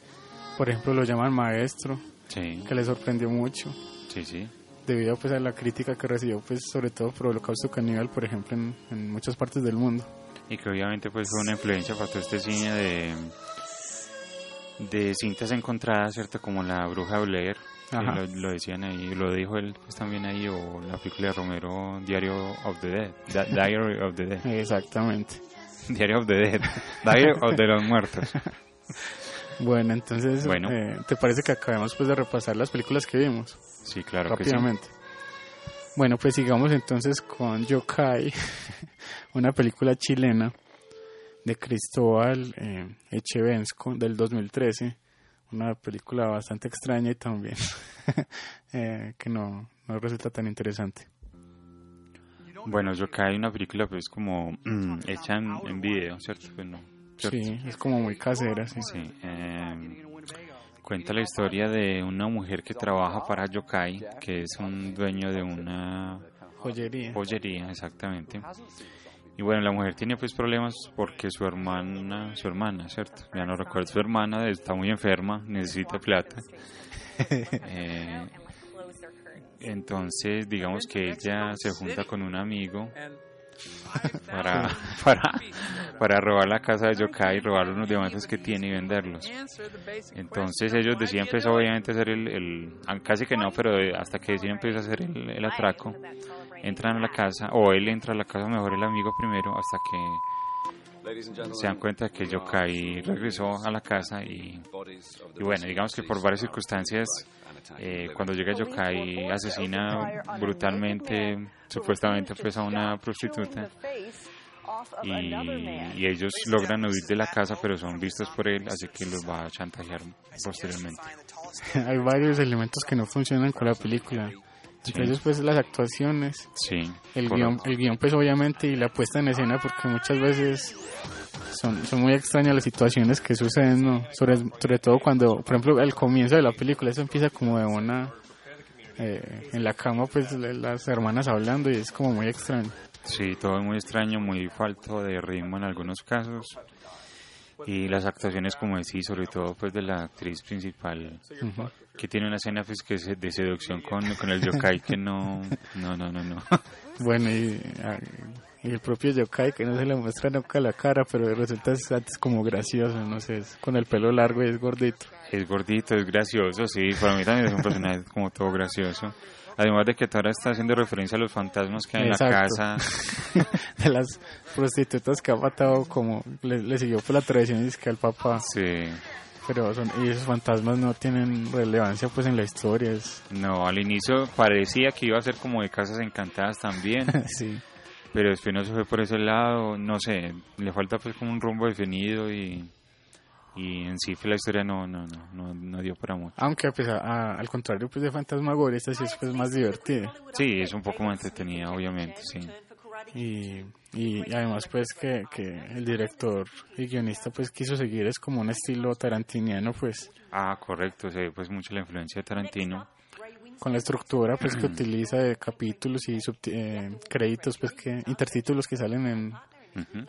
por ejemplo, lo llaman maestro, Sí, que le sorprendió mucho, sí, sí. debido pues a la crítica que recibió, pues sobre todo por Holocausto Caníbal, por ejemplo, en, en muchas partes del mundo. Y que obviamente pues fue una influencia para todo este cine de, de cintas encontradas, ¿cierto? Como La Bruja de Blair, lo, lo decían ahí, lo dijo él pues también ahí, o la película de Romero, Diario of the Dead, Diary of the Dead, Exactamente. Diario of the Dead, Diary of the los Muertos. Bueno, entonces, Bueno. eh, ¿te parece que acabemos pues de repasar las películas que vimos? Sí, claro que sí. rápidamente. Bueno, pues sigamos entonces con Yokai, [LAUGHS] una película chilena de Cristóbal eh, Echevensco del 2013, una película bastante extraña y también [LAUGHS] eh, que no, no resulta tan interesante. Bueno, yo hay una película pues como mm, hecha en, en video, ¿cierto? Pues no, ¿cierto? Sí, es como muy casera, sí. Sí, eh, cuenta la historia de una mujer que trabaja para Yokai, que es un dueño de una Joyería. joyería, exactamente. Y bueno, la mujer tiene pues problemas porque su hermana, su hermana, ¿cierto? Ya no recuerdo, su hermana está muy enferma, necesita plata. [LAUGHS] Eh, entonces, digamos que ella se junta con un amigo para, [LAUGHS] [LAUGHS] para, para robar la casa de Yokai, robar unos diamantes que tiene y venderlos. Entonces ellos deciden pues obviamente hacer el, el ah, casi que no, pero de- hasta que deciden pues hacer el, el atraco, entran a la casa, o él entra a la casa, mejor el amigo primero, hasta que se dan cuenta que Yokai regresó a la casa y, y bueno, digamos que por varias circunstancias, eh, cuando llega Yokai asesina brutalmente, supuestamente pues a una prostituta. y, y ellos logran huir de la casa pero son vistos por él, así que los va a chantajear posteriormente. [LAUGHS] Hay varios elementos que no funcionan con la película. Ellos pues las actuaciones, Sí, el guion, el guion pues obviamente y la puesta en escena porque muchas veces son, son muy extrañas las situaciones que suceden, ¿no? Sobre, sobre todo cuando, por ejemplo, el comienzo de la película, eso empieza como de una... eh, en la cama pues la- las hermanas hablando y es como muy extraño. Sí, todo es muy extraño, muy falto de ritmo en algunos casos. Y las actuaciones, como decís, sobre todo pues de la actriz principal. Que tiene una escena pues que es de seducción con, con el yokai que no, no, no, no, no. [LAUGHS] Bueno, y, y el propio yokai que no se le muestra nunca la cara, pero resulta es antes como gracioso, no sé, es con el pelo largo y es gordito. Es gordito, es gracioso, sí, para mí también es un personaje como todo gracioso. Además de que ahora está haciendo referencia a los fantasmas que hay en la Exacto. casa. [LAUGHS] de las prostitutas que ha matado como le, le siguió por la tradición y es que al papá Sí. Pero son y esos fantasmas no tienen relevancia pues en la historia es No, al inicio parecía que iba a ser como de casas encantadas también. [LAUGHS] sí pero después no se fue por ese lado, no sé, le falta pues como un rumbo definido y, y en sí la historia no, no, no, no, no dio para mucho. aunque pues a- a- al contrario pues de Fantasmagoria esta sí es pues más divertida Sí, es un poco más entretenida obviamente, sí. Y, y además pues que, que el director y guionista pues quiso seguir es como un estilo tarantiniano pues Ah, correcto, se ve pues mucho la influencia de Tarantino. con la estructura pues que utiliza de capítulos y eh, créditos pues que intertítulos que salen en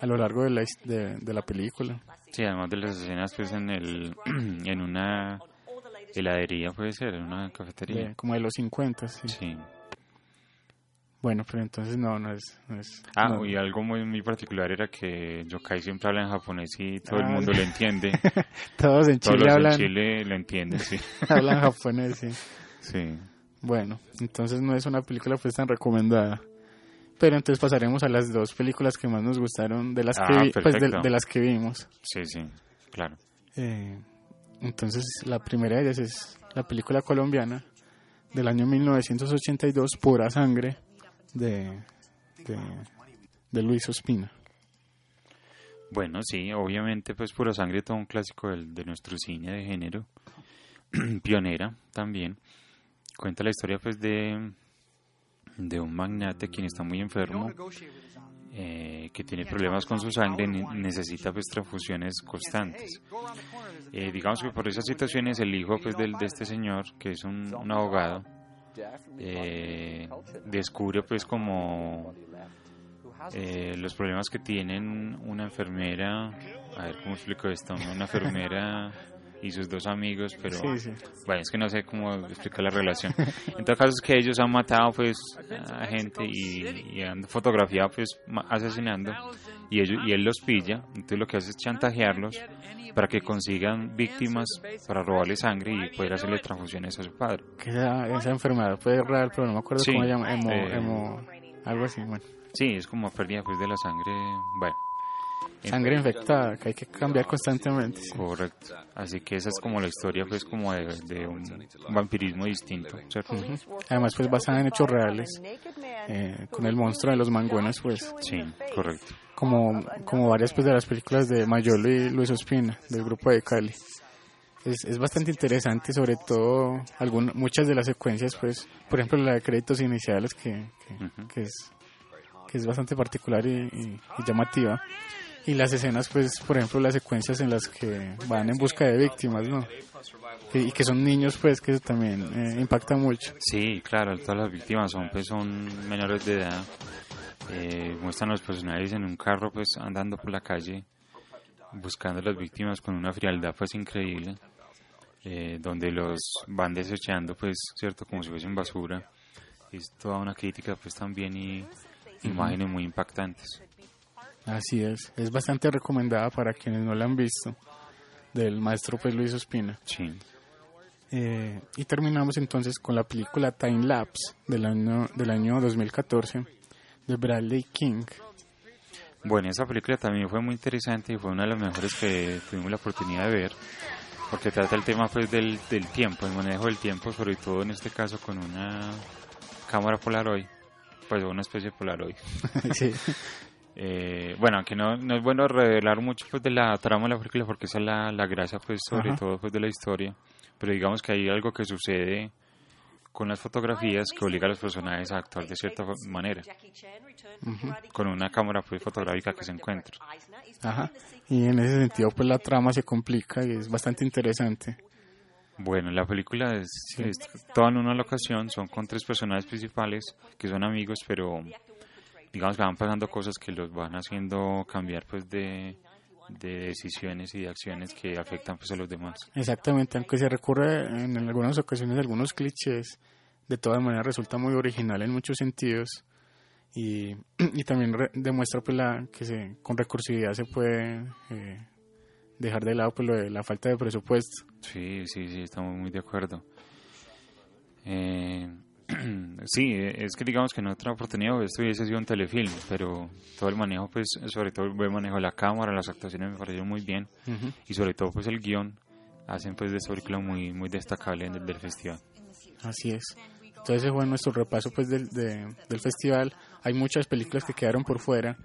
a lo largo de la, de la película Sí, además de las escenas pues en el [CLEARS THROAT] en una heladería puede ser, en una cafetería. de- como de los 50 sí. Sí. Bueno, pero entonces no, no es... No es Ah, no. y algo muy, muy particular era que Yokai siempre habla en japonés y todo el Ah, mundo le entiende. [LAUGHS] Todos en Todos Chile hablan, en Chile le entienden, sí. [LAUGHS] hablan japonés, sí. Sí. Bueno, entonces no es una película pues tan recomendada. Pero entonces pasaremos a las dos películas que más nos gustaron, de las que, Ah, vi- pues de las que vimos. Sí, sí, claro. Eh, entonces la primera de ellas es la película colombiana del año 1982, Pura Sangre, de, de, Luis Ospina. Bueno, sí, obviamente, pues Pura Sangre, todo un clásico del- de, nuestro cine de género, [CLEARS THROAT] pionera también. Cuenta la historia, pues, de, de un magnate quien está muy enfermo, eh, que tiene problemas con su sangre, necesita, pues, transfusiones constantes. Eh, digamos que por esas situaciones, el hijo, pues, del, de este señor, que es un abogado, eh, descubre, pues, como eh, los problemas que tienen una enfermera, a ver cómo explico esto, una enfermera y sus dos amigos, pero Sí, sí. bueno, es que no sé cómo explicar la relación. En todo caso es que ellos han matado pues a gente y, y han fotografiado pues asesinando y ellos y él los pilla, entonces lo que hace es chantajearlos para que consigan víctimas para robarle sangre y poder hacerle transfusiones a su padre. Que esa, esa enfermedad puede real, pero no me acuerdo Sí, cómo se llama, hemo, eh, hemo- algo así, bueno. Sí, es como pérdida pues de la sangre, bueno. Sangre infectada, que hay que cambiar constantemente. sí. Correcto. Así que esa es como la historia, pues, como de, de un vampirismo distinto, ¿cierto? Ujú. Además, pues basada en hechos reales, eh, con el monstruo de los mangones, pues, Sí, correcto. Como, como varias pues de las películas de Mayolo y Luis Ospina, del grupo de Cali. Es, es bastante interesante, sobre todo algún, muchas de las secuencias, pues, por ejemplo, la de créditos iniciales, que, que, es, que es bastante particular y, y- y llamativa. Y las escenas, pues, por ejemplo, las secuencias en las que van en busca de víctimas, ¿no? Que- y que son niños, pues, que eso también eh, impacta mucho. Sí, claro, todas las víctimas son, pues, son menores de edad. Eh, muestran los personajes en un carro, pues, andando por la calle, buscando a las víctimas con una frialdad, pues, increíble. eh, donde los van desechando, pues, cierto, como si fuesen basura. Es toda una crítica, pues, también y, imágenes muy impactantes. Así es, es bastante recomendada para quienes no la han visto, del maestro pues Luis Ospina. Sí. Eh, y terminamos entonces con la película Time Lapse del año, del año 2014 de Bradley King. Bueno, esa película también fue muy interesante y fue una de las mejores que tuvimos la oportunidad de ver, porque trata el tema pues del, del tiempo, el manejo del tiempo, sobre todo en este caso con una cámara Polaroid, pues una especie de Polaroid. [LAUGHS] Sí. [LAUGHS] Eh, bueno, aunque no, no es bueno revelar mucho pues de la trama de la película porque esa es la, la gracia pues sobre Ajá. todo pues de la historia, pero digamos que hay algo que sucede con las fotografías que obliga a los personajes a actuar de cierta manera, con una cámara pues fotográfica que se encuentra. Ajá. Y en ese sentido pues la trama se complica y es bastante interesante. Bueno, la película es, es toda en una locación, son con tres personajes principales que son amigos, pero digamos que van pasando cosas que los van haciendo cambiar pues de, de decisiones y de acciones que afectan pues a los demás. Exactamente, aunque se recurre en algunas ocasiones a algunos clichés, de todas maneras resulta muy original en muchos sentidos y, [CLEARS THROAT] y también re- demuestra pues la, que se, con recursividad se puede eh, dejar de lado pues lo de la falta de presupuesto. Sí, sí, sí, estamos muy de acuerdo. Eh, [CLEARS THROAT] sí, es que digamos que en otra oportunidad esto hubiese sido un telefilm, pero todo el manejo, pues, sobre todo el buen manejo de la cámara, las actuaciones me parecieron muy bien y sobre todo pues el guion hacen pues de esta película muy, muy destacable del, del festival. Así es. Entonces ese fue nuestro repaso pues del, de- del festival. Hay muchas películas que quedaron por fuera.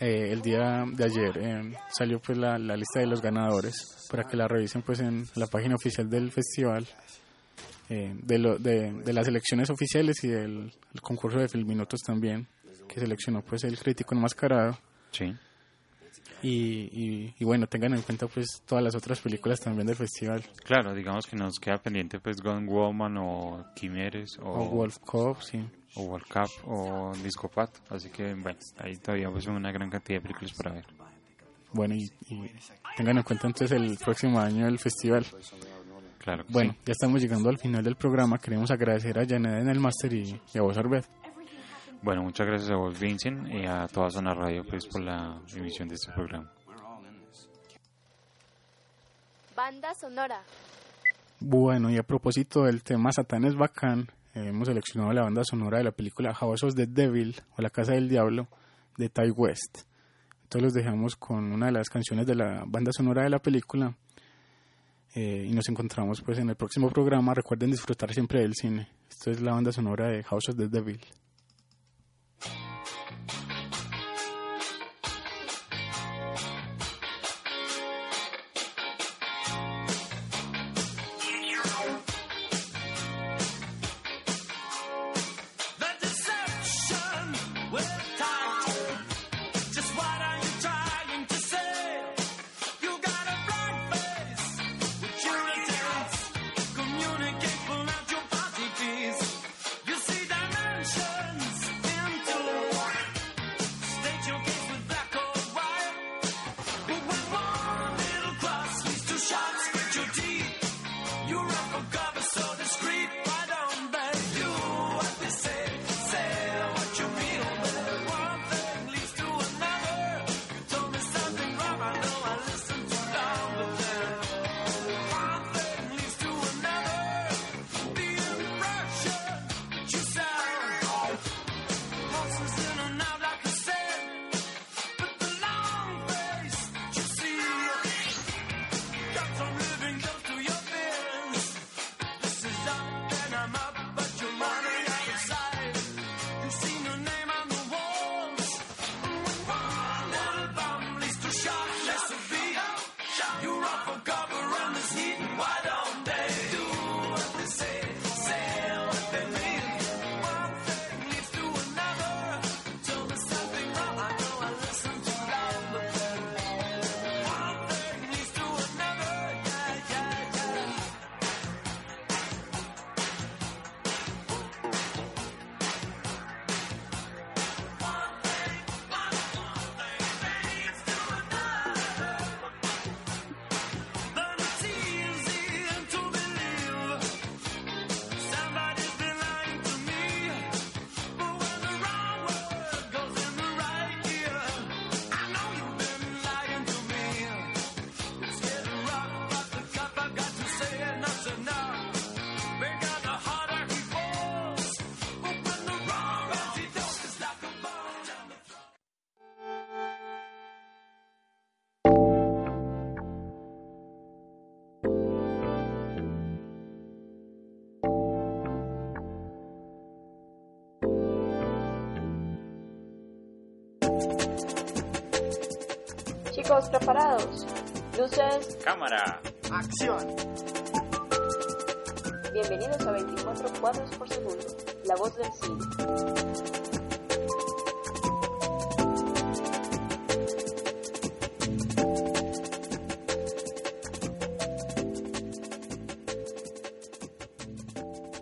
Eh, el día de ayer eh, salió pues la, la lista de los ganadores para que la revisen pues en la página oficial del festival. Eh, de, lo, de, de las elecciones oficiales y del el concurso de Filminutos también, que seleccionó pues el crítico enmascarado. Sí. Y, y, y bueno, tengan en cuenta pues todas las otras películas también del festival. Claro, digamos que nos queda pendiente pues Gone Woman o Quimeres o, O Wolf Cop, sí. o World Cup o Discopat, así que bueno, ahí todavía pues una gran cantidad de películas para ver. Bueno, y, y tengan en cuenta entonces el próximo año el festival. Claro Bueno, sí. ya estamos llegando al final del programa. Queremos agradecer a Janet en el máster y, y a vos, Arbet. Bueno, muchas gracias a vos, Vincent, y a toda Zona Radio pues por la emisión de este programa. Banda sonora. Bueno, y a propósito del tema Satán es bacán, eh, hemos seleccionado la banda sonora de la película House of the Devil o La Casa del Diablo de Ty West. Entonces los dejamos con una de las canciones de la banda sonora de la película eh, y nos encontramos pues en el próximo programa. Recuerden disfrutar siempre del cine. Esto es la banda sonora de House of the Devil. Chicos, preparados. Luces. Cámara. Acción. Bienvenidos a 24 cuadros por segundo. La voz del cine.